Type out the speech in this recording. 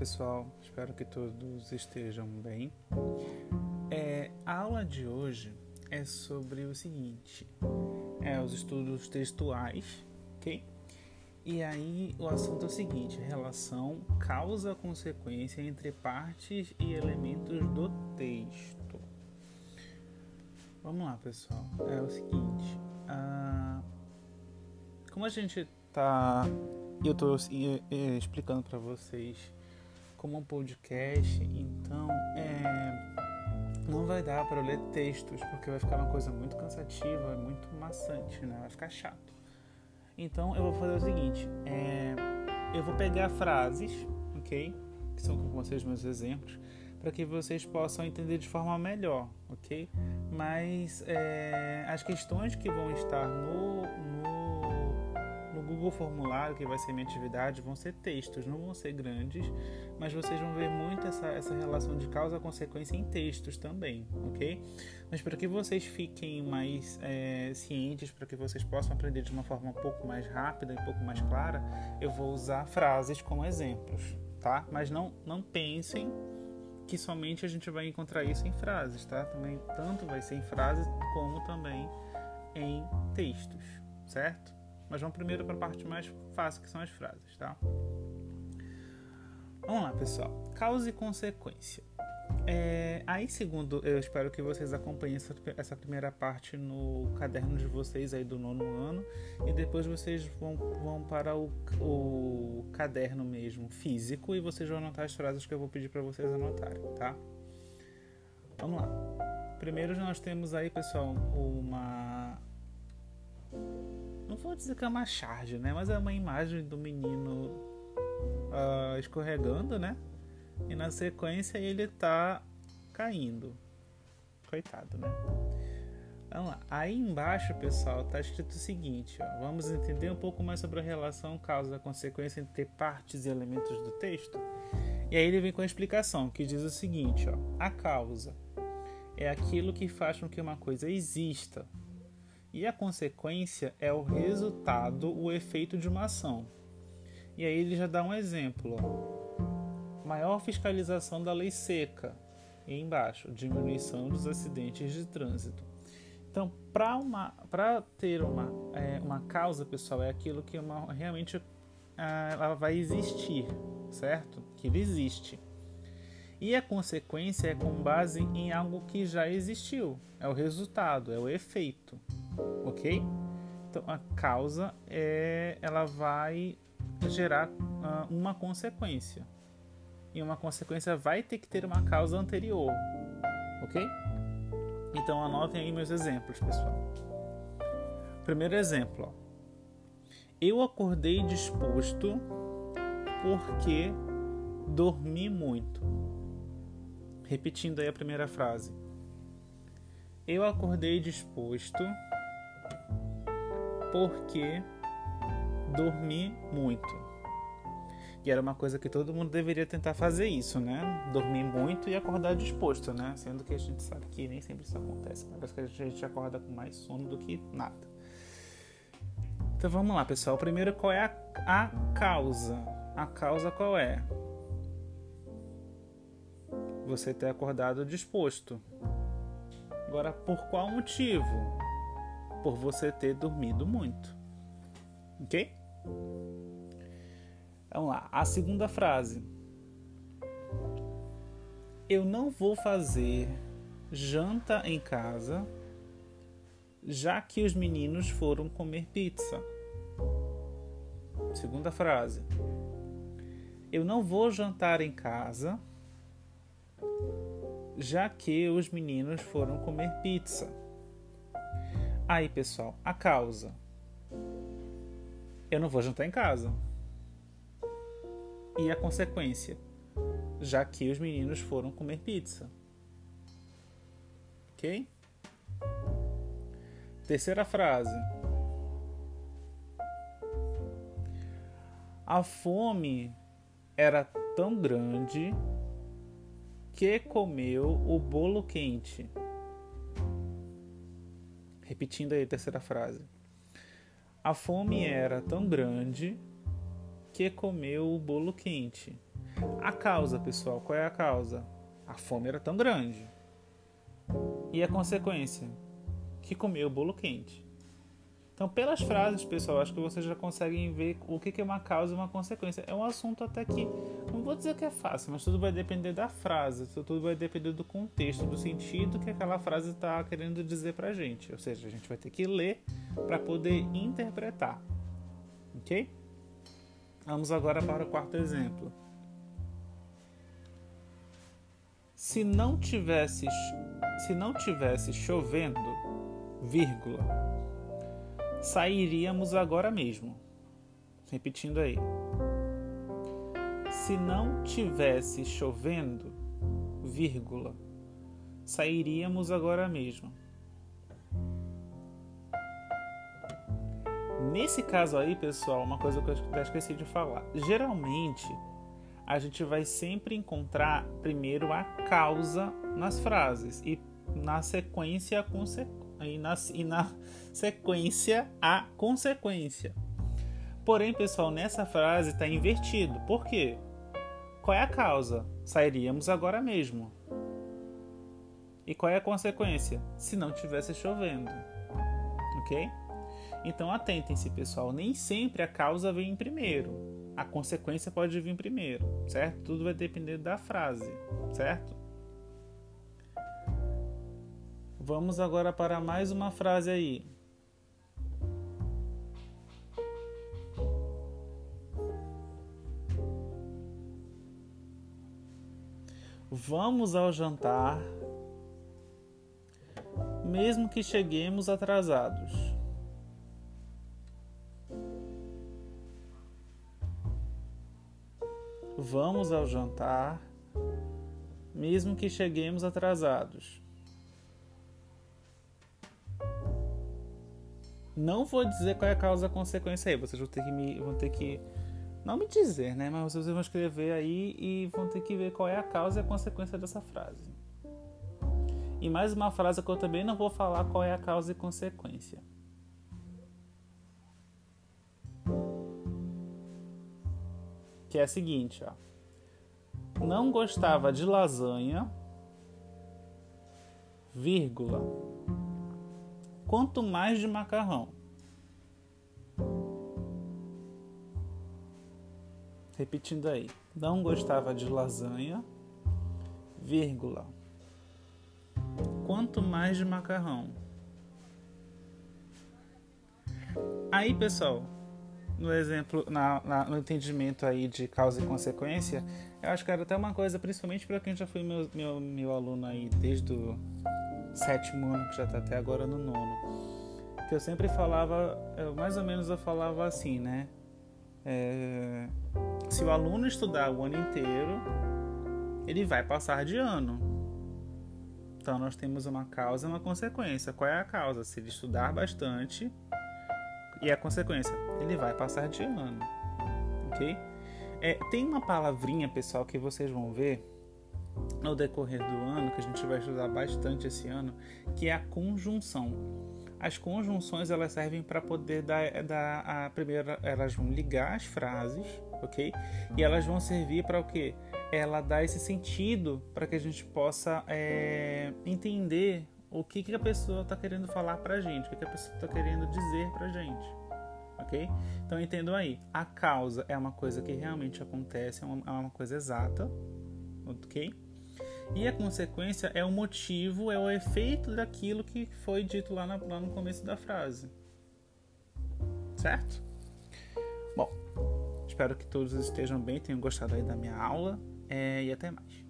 pessoal, espero que todos estejam bem. É, a aula de hoje é sobre o seguinte: é os estudos textuais, ok? E aí o assunto é o seguinte: relação causa-consequência entre partes e elementos do texto. Vamos lá, pessoal. É o seguinte: ah, como a gente tá, eu estou explicando para vocês como um podcast, então é, não vai dar para ler textos, porque vai ficar uma coisa muito cansativa, muito maçante, né? Vai ficar chato. Então eu vou fazer o seguinte: é, eu vou pegar frases, ok? Que são com vocês meus exemplos, para que vocês possam entender de forma melhor, ok? Mas é, as questões que vão estar no, no Google Formulário, que vai ser minha atividade, vão ser textos, não vão ser grandes, mas vocês vão ver muito essa, essa relação de causa-consequência em textos também, ok? Mas para que vocês fiquem mais é, cientes, para que vocês possam aprender de uma forma um pouco mais rápida e um pouco mais clara, eu vou usar frases como exemplos, tá? Mas não, não pensem que somente a gente vai encontrar isso em frases, tá? Também tanto vai ser em frases como também em textos, certo? Mas vamos primeiro para a parte mais fácil, que são as frases, tá? Vamos lá, pessoal. Causa e consequência. É, aí, segundo, eu espero que vocês acompanhem essa, essa, primeira parte no caderno de vocês aí do nono ano e depois vocês vão, vão para o, o caderno mesmo físico e vocês vão anotar as frases que eu vou pedir para vocês anotarem, tá? Vamos lá. Primeiro nós temos aí, pessoal, uma vou dizer que é uma charge, né? Mas é uma imagem do menino uh, escorregando, né? E na sequência ele tá caindo. Coitado, né? Vamos lá. Aí embaixo, pessoal, tá escrito o seguinte, ó. Vamos entender um pouco mais sobre a relação causa-consequência entre partes e elementos do texto. E aí ele vem com a explicação, que diz o seguinte, ó. A causa é aquilo que faz com que uma coisa exista, e a consequência é o resultado, o efeito de uma ação. E aí ele já dá um exemplo: ó. maior fiscalização da lei seca. E embaixo, diminuição dos acidentes de trânsito. Então, para ter uma, é, uma causa, pessoal, é aquilo que uma, realmente é, ela vai existir, certo? Que ele existe. E a consequência é com base em algo que já existiu. É o resultado, é o efeito ok? Então a causa é, ela vai gerar uh, uma consequência e uma consequência vai ter que ter uma causa anterior, ok? Então anotem aí meus exemplos, pessoal. Primeiro exemplo, ó. eu acordei disposto porque dormi muito. Repetindo aí a primeira frase. Eu acordei disposto porque dormi muito. E era uma coisa que todo mundo deveria tentar fazer isso, né? Dormir muito e acordar disposto, né? Sendo que a gente sabe que nem sempre isso acontece. Parece que a gente acorda com mais sono do que nada. Então vamos lá, pessoal. Primeiro, qual é a, a causa? A causa qual é? Você ter acordado disposto. Agora, por qual motivo? Por você ter dormido muito. Ok? Vamos lá. A segunda frase. Eu não vou fazer janta em casa, já que os meninos foram comer pizza. Segunda frase. Eu não vou jantar em casa, já que os meninos foram comer pizza. Aí, pessoal, a causa. Eu não vou jantar em casa. E a consequência? Já que os meninos foram comer pizza. Ok? Terceira frase. A fome era tão grande que comeu o bolo quente. Repetindo aí a terceira frase. A fome era tão grande que comeu o bolo quente. A causa, pessoal, qual é a causa? A fome era tão grande. E a consequência? Que comeu o bolo quente. Então, pelas frases, pessoal, acho que vocês já conseguem ver o que é uma causa e uma consequência. É um assunto até que, não vou dizer que é fácil, mas tudo vai depender da frase, tudo vai depender do contexto, do sentido que aquela frase está querendo dizer pra gente. Ou seja, a gente vai ter que ler para poder interpretar. Ok? Vamos agora para o quarto exemplo. Se não tivesse, se não tivesse chovendo, vírgula, sairíamos agora mesmo. Repetindo aí. Se não tivesse chovendo, vírgula, sairíamos agora mesmo. Nesse caso aí, pessoal, uma coisa que eu até esqueci de falar. Geralmente, a gente vai sempre encontrar primeiro a causa nas frases e na sequência a consequência e na, e na sequência a consequência. Porém, pessoal, nessa frase está invertido. Por quê? Qual é a causa? Sairíamos agora mesmo. E qual é a consequência? Se não tivesse chovendo. Ok? Então atentem-se, pessoal. Nem sempre a causa vem primeiro. A consequência pode vir primeiro, certo? Tudo vai depender da frase, certo? Vamos agora para mais uma frase aí. Vamos ao jantar, mesmo que cheguemos atrasados. Vamos ao jantar, mesmo que cheguemos atrasados. Não vou dizer qual é a causa a consequência aí. Vocês vão ter que me. Vão ter que. Não me dizer, né? Mas vocês vão escrever aí e vão ter que ver qual é a causa e a consequência dessa frase. E mais uma frase que eu também não vou falar qual é a causa e consequência. Que é a seguinte, ó. Não gostava de lasanha, vírgula quanto mais de macarrão. Repetindo aí, não gostava de lasanha, vírgula. Quanto mais de macarrão. Aí, pessoal, no exemplo, na, na, no entendimento aí de causa e consequência, eu acho que era até uma coisa, principalmente para quem já foi meu, meu, meu aluno aí desde o sétimo ano, que já está até agora no nono. Que eu sempre falava, eu, mais ou menos eu falava assim, né? É, se o aluno estudar o ano inteiro, ele vai passar de ano. Então nós temos uma causa e uma consequência. Qual é a causa? Se ele estudar bastante, e a consequência, ele vai passar de ano. Ok? É, tem uma palavrinha, pessoal, que vocês vão ver no decorrer do ano, que a gente vai estudar bastante esse ano, que é a conjunção. As conjunções elas servem para poder dar, dar a primeira, elas vão ligar as frases, ok? E elas vão servir para o quê? Ela dá esse sentido para que a gente possa é, entender o que, que a pessoa está querendo falar para a gente, o que, que a pessoa está querendo dizer para a gente, ok? Então entendam aí, a causa é uma coisa que realmente acontece, é uma, é uma coisa exata, ok? E a consequência é o motivo, é o efeito daquilo que foi dito lá, na, lá no começo da frase. Certo? Bom, espero que todos estejam bem, tenham gostado aí da minha aula é, e até mais.